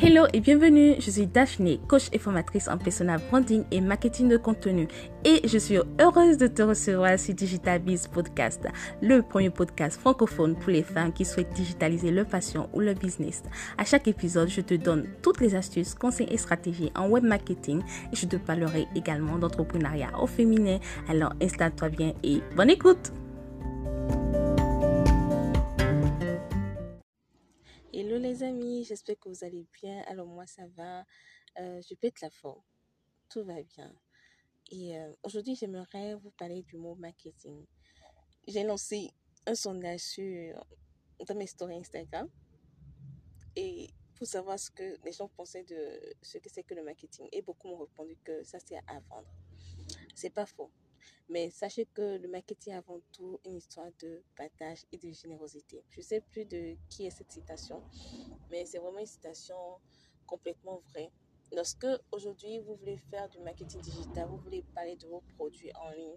Hello et bienvenue, je suis Daphné, coach et formatrice en personal branding et marketing de contenu et je suis heureuse de te recevoir sur Digital Biz Podcast, le premier podcast francophone pour les femmes qui souhaitent digitaliser leur passion ou leur business. À chaque épisode, je te donne toutes les astuces, conseils et stratégies en web marketing et je te parlerai également d'entrepreneuriat au féminin. Alors installe-toi bien et bonne écoute! Hello les amis, j'espère que vous allez bien. Alors moi ça va, euh, je pète la forme, tout va bien. Et euh, aujourd'hui j'aimerais vous parler du mot marketing. J'ai lancé un sondage sur, dans mes stories Instagram et pour savoir ce que les gens pensaient de ce que c'est que le marketing. Et beaucoup m'ont répondu que ça c'est à vendre. C'est pas faux. Mais sachez que le marketing est avant tout une histoire de partage et de générosité. Je ne sais plus de qui est cette citation, mais c'est vraiment une citation complètement vraie. Lorsque aujourd'hui vous voulez faire du marketing digital, vous voulez parler de vos produits en ligne,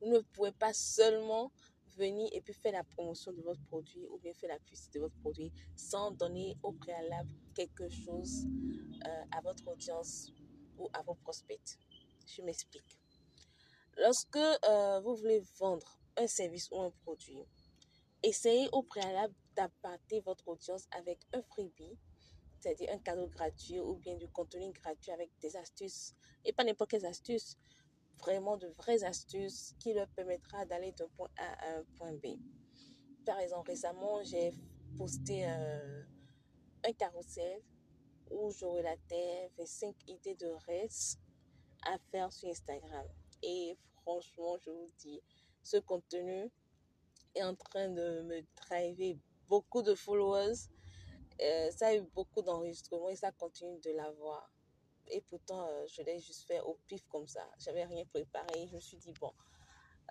vous ne pouvez pas seulement venir et puis faire la promotion de votre produit ou bien faire la publicité de votre produit sans donner au préalable quelque chose euh, à votre audience ou à vos prospects. Je m'explique. Lorsque euh, vous voulez vendre un service ou un produit, essayez au préalable d'apporter votre audience avec un freebie, c'est-à-dire un cadeau gratuit ou bien du contenu gratuit avec des astuces, et pas n'importe quelles astuces, vraiment de vraies astuces qui leur permettra d'aller d'un point A à un point B. Par exemple, récemment, j'ai posté euh, un carrousel où je relatais 5 idées de restes à faire sur Instagram. Et franchement, je vous dis, ce contenu est en train de me driver beaucoup de followers. Euh, ça a eu beaucoup d'enregistrements et ça continue de l'avoir. Et pourtant, euh, je l'ai juste fait au pif comme ça. J'avais rien préparé. Je me suis dit, bon,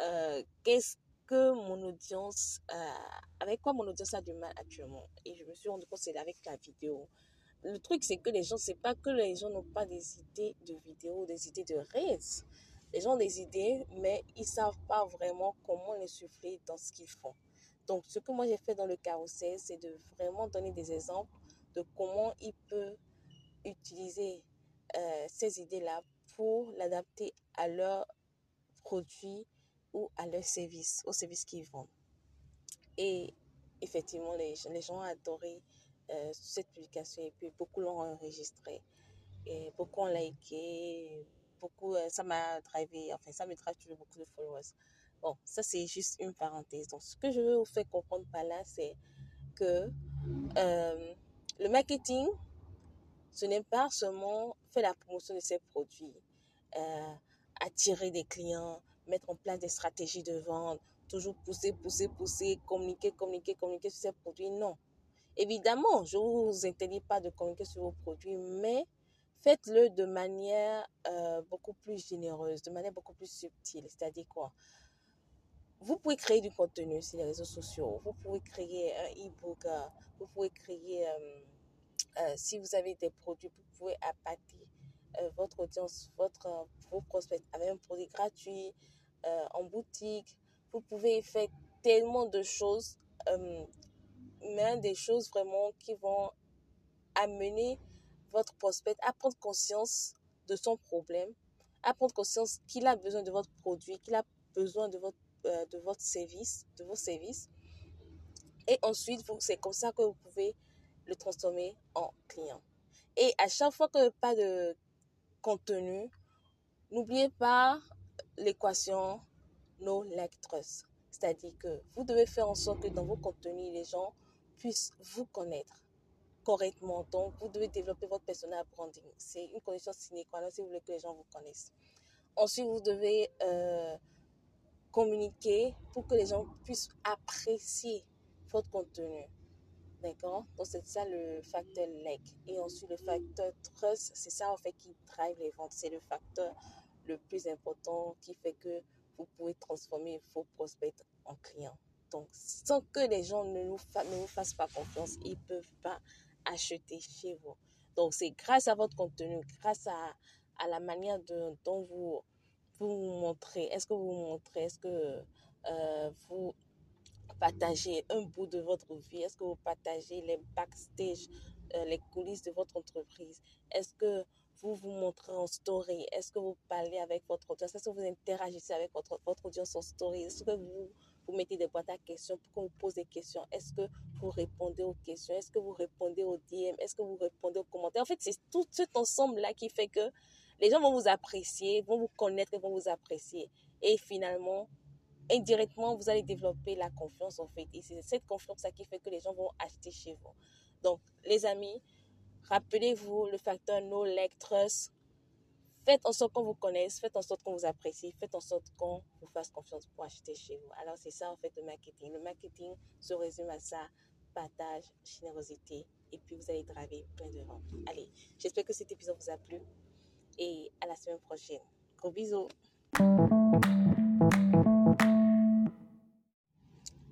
euh, qu'est-ce que mon audience, avec quoi mon audience a du mal actuellement? Et je me suis rendu compte c'est avec la vidéo. Le truc, c'est que les gens, c'est pas que les gens n'ont pas des idées de vidéos, des idées de reels. Les ont des idées, mais ils savent pas vraiment comment les souffler dans ce qu'ils font. Donc, ce que moi j'ai fait dans le carrousel, c'est de vraiment donner des exemples de comment ils peuvent utiliser euh, ces idées-là pour l'adapter à leurs produits ou à leur service, au service qu'ils vendent. Et effectivement, les, gens ont adoré euh, cette publication et puis beaucoup l'ont enregistré et beaucoup ont liké, beaucoup, euh, ça m'a drivé, enfin, ça me drive toujours beaucoup de followers. Bon, ça, c'est juste une parenthèse. Donc, ce que je veux vous faire comprendre par là, c'est que euh, le marketing, ce n'est pas seulement faire la promotion de ses produits, euh, attirer des clients, mettre en place des stratégies de vente, toujours pousser, pousser, pousser, communiquer, communiquer, communiquer sur ses produits. Non. Évidemment, je ne vous interdis pas de communiquer sur vos produits, mais faites-le de manière euh, beaucoup plus généreuse, de manière beaucoup plus subtile. C'est-à-dire quoi? Vous pouvez créer du contenu sur les réseaux sociaux, vous pouvez créer un e-book, euh, vous pouvez créer, euh, si vous avez des produits, vous pouvez appâter votre audience, votre, vos prospects avec un produit gratuit en boutique. Vous pouvez faire tellement de choses, mais des choses vraiment qui vont amener votre prospect à prendre conscience de son problème, à prendre conscience qu'il a besoin de votre produit, qu'il a besoin de votre, euh, de votre service, de vos services. Et ensuite, c'est comme ça que vous pouvez le transformer en client. Et à chaque fois que pas de contenu, n'oubliez pas l'équation no trust. C'est-à-dire que vous devez faire en sorte que dans vos contenus, les gens puissent vous connaître correctement. Donc, vous devez développer votre personal branding. C'est une condition sine qua non si vous voulez que les gens vous connaissent. Ensuite, vous devez euh, communiquer pour que les gens puissent apprécier votre contenu. D'accord? Donc, c'est ça le facteur like. Et ensuite, le facteur trust, c'est ça en fait qui drive les ventes. C'est le facteur le plus important qui fait que vous pouvez transformer vos prospects en clients. Donc, sans que les gens ne nous, ne vous fassent pas confiance, ils ne peuvent pas acheter chez vous. Donc, c'est grâce à votre contenu, grâce à, à la manière de, dont vous vous, montrez. Est-ce que vous vous montrez? Est-ce que euh, vous partagez un bout de votre vie? Est-ce que vous partagez les backstage euh, les coulisses de votre entreprise? Est-ce que vous vous montrez en story? Est-ce que vous parlez avec votre audience? Est-ce que vous interagissez avec votre, votre audience en story? Est-ce que vous, vous mettez des boîtes à questions pour qu'on vous pose des questions Est-ce que vous répondez aux questions? Est-ce que vous répondez aux DM Est-ce que vous répondez aux commentaires? En fait, c'est tout cet ensemble-là qui fait que les gens vont vous apprécier, vont vous connaître et vont vous apprécier. Et finalement, indirectement, vous allez développer la confiance en fait. Et c'est cette confiance-là qui fait que les gens vont acheter chez vous. Donc, les amis, rappelez-vous le facteur no trust. Faites en sorte qu'on vous connaisse, faites en sorte qu'on vous apprécie, faites en sorte qu'on vous fasse confiance pour acheter chez vous. Alors, c'est ça en fait le marketing. Le marketing se résume à ça partage, générosité, et puis vous allez draver plein de ventes. Allez, j'espère que cet épisode vous a plu et à la semaine prochaine. Gros bisous.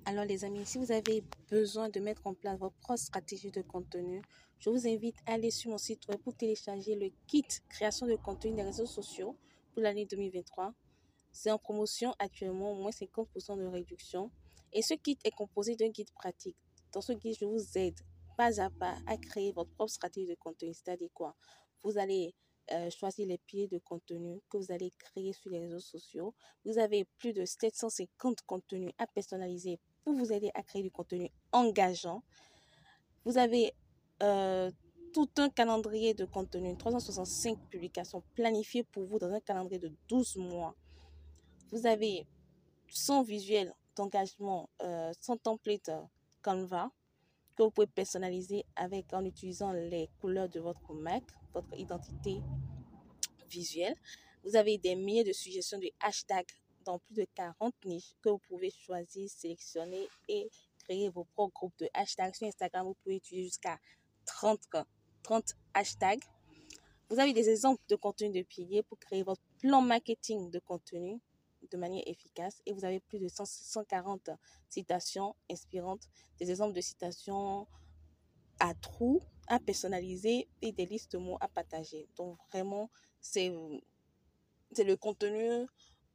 Alors les amis, si vous avez besoin de mettre en place votre propre stratégie de contenu, je vous invite à aller sur mon site web pour télécharger le kit création de contenu des réseaux sociaux pour l'année 2023. C'est en promotion actuellement, au moins 50% de réduction. Et ce kit est composé d'un guide pratique. Dans ce guide, je vous aide pas à pas à créer votre propre stratégie de contenu. C'est-à-dire quoi? Vous allez euh, choisir les piliers de contenu que vous allez créer sur les réseaux sociaux. Vous avez plus de 750 contenus à personnaliser pour vous aider à créer du contenu engageant. Vous avez euh, tout un calendrier de contenu, 365 publications planifiées pour vous dans un calendrier de 12 mois. Vous avez 100 visuels d'engagement, euh, 100 templates Canva que vous pouvez personnaliser avec en utilisant les couleurs de votre Mac, votre identité visuelle. Vous avez des milliers de suggestions de hashtags dans plus de 40 niches que vous pouvez choisir, sélectionner et créer vos propres groupes de hashtags. Sur Instagram, vous pouvez utiliser jusqu'à 30, 30 hashtags. Vous avez des exemples de contenu de piliers pour créer votre plan marketing de contenu de manière efficace et vous avez plus de 140 citations inspirantes, des exemples de citations à trous, à personnaliser et des listes de mots à partager. Donc vraiment, c'est le contenu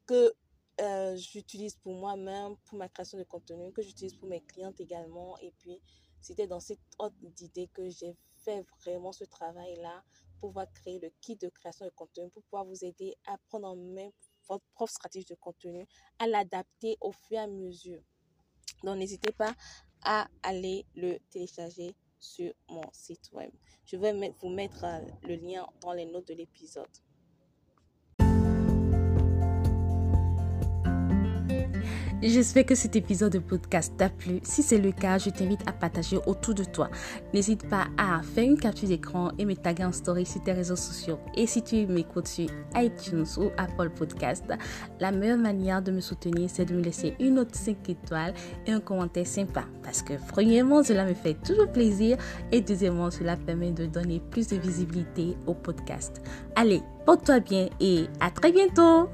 que euh, j'utilise pour moi-même, pour ma création de contenu, que j'utilise pour mes clientes également. Et puis, c'était dans cette ordre d'idée que j'ai fait vraiment ce travail-là pour pouvoir créer le kit de création de contenu, pour pouvoir vous aider à prendre en main votre propre stratégie de contenu, à l'adapter au fur et à mesure. Donc, n'hésitez pas à aller le télécharger sur mon site web. Je vais vous mettre euh, le lien dans les notes de l'épisode. J'espère que cet épisode de podcast t'a plu. Si c'est le cas, je t'invite à partager autour de toi. N'hésite pas à faire une capture d'écran et me taguer en story sur tes réseaux sociaux. Et si tu m'écoutes sur iTunes ou Apple Podcast, la meilleure manière de me soutenir, c'est de me laisser une note 5 étoiles et un commentaire sympa. Parce que premièrement, cela me fait toujours plaisir et deuxièmement, cela permet de donner plus de visibilité au podcast. Allez, porte-toi bien et à très bientôt!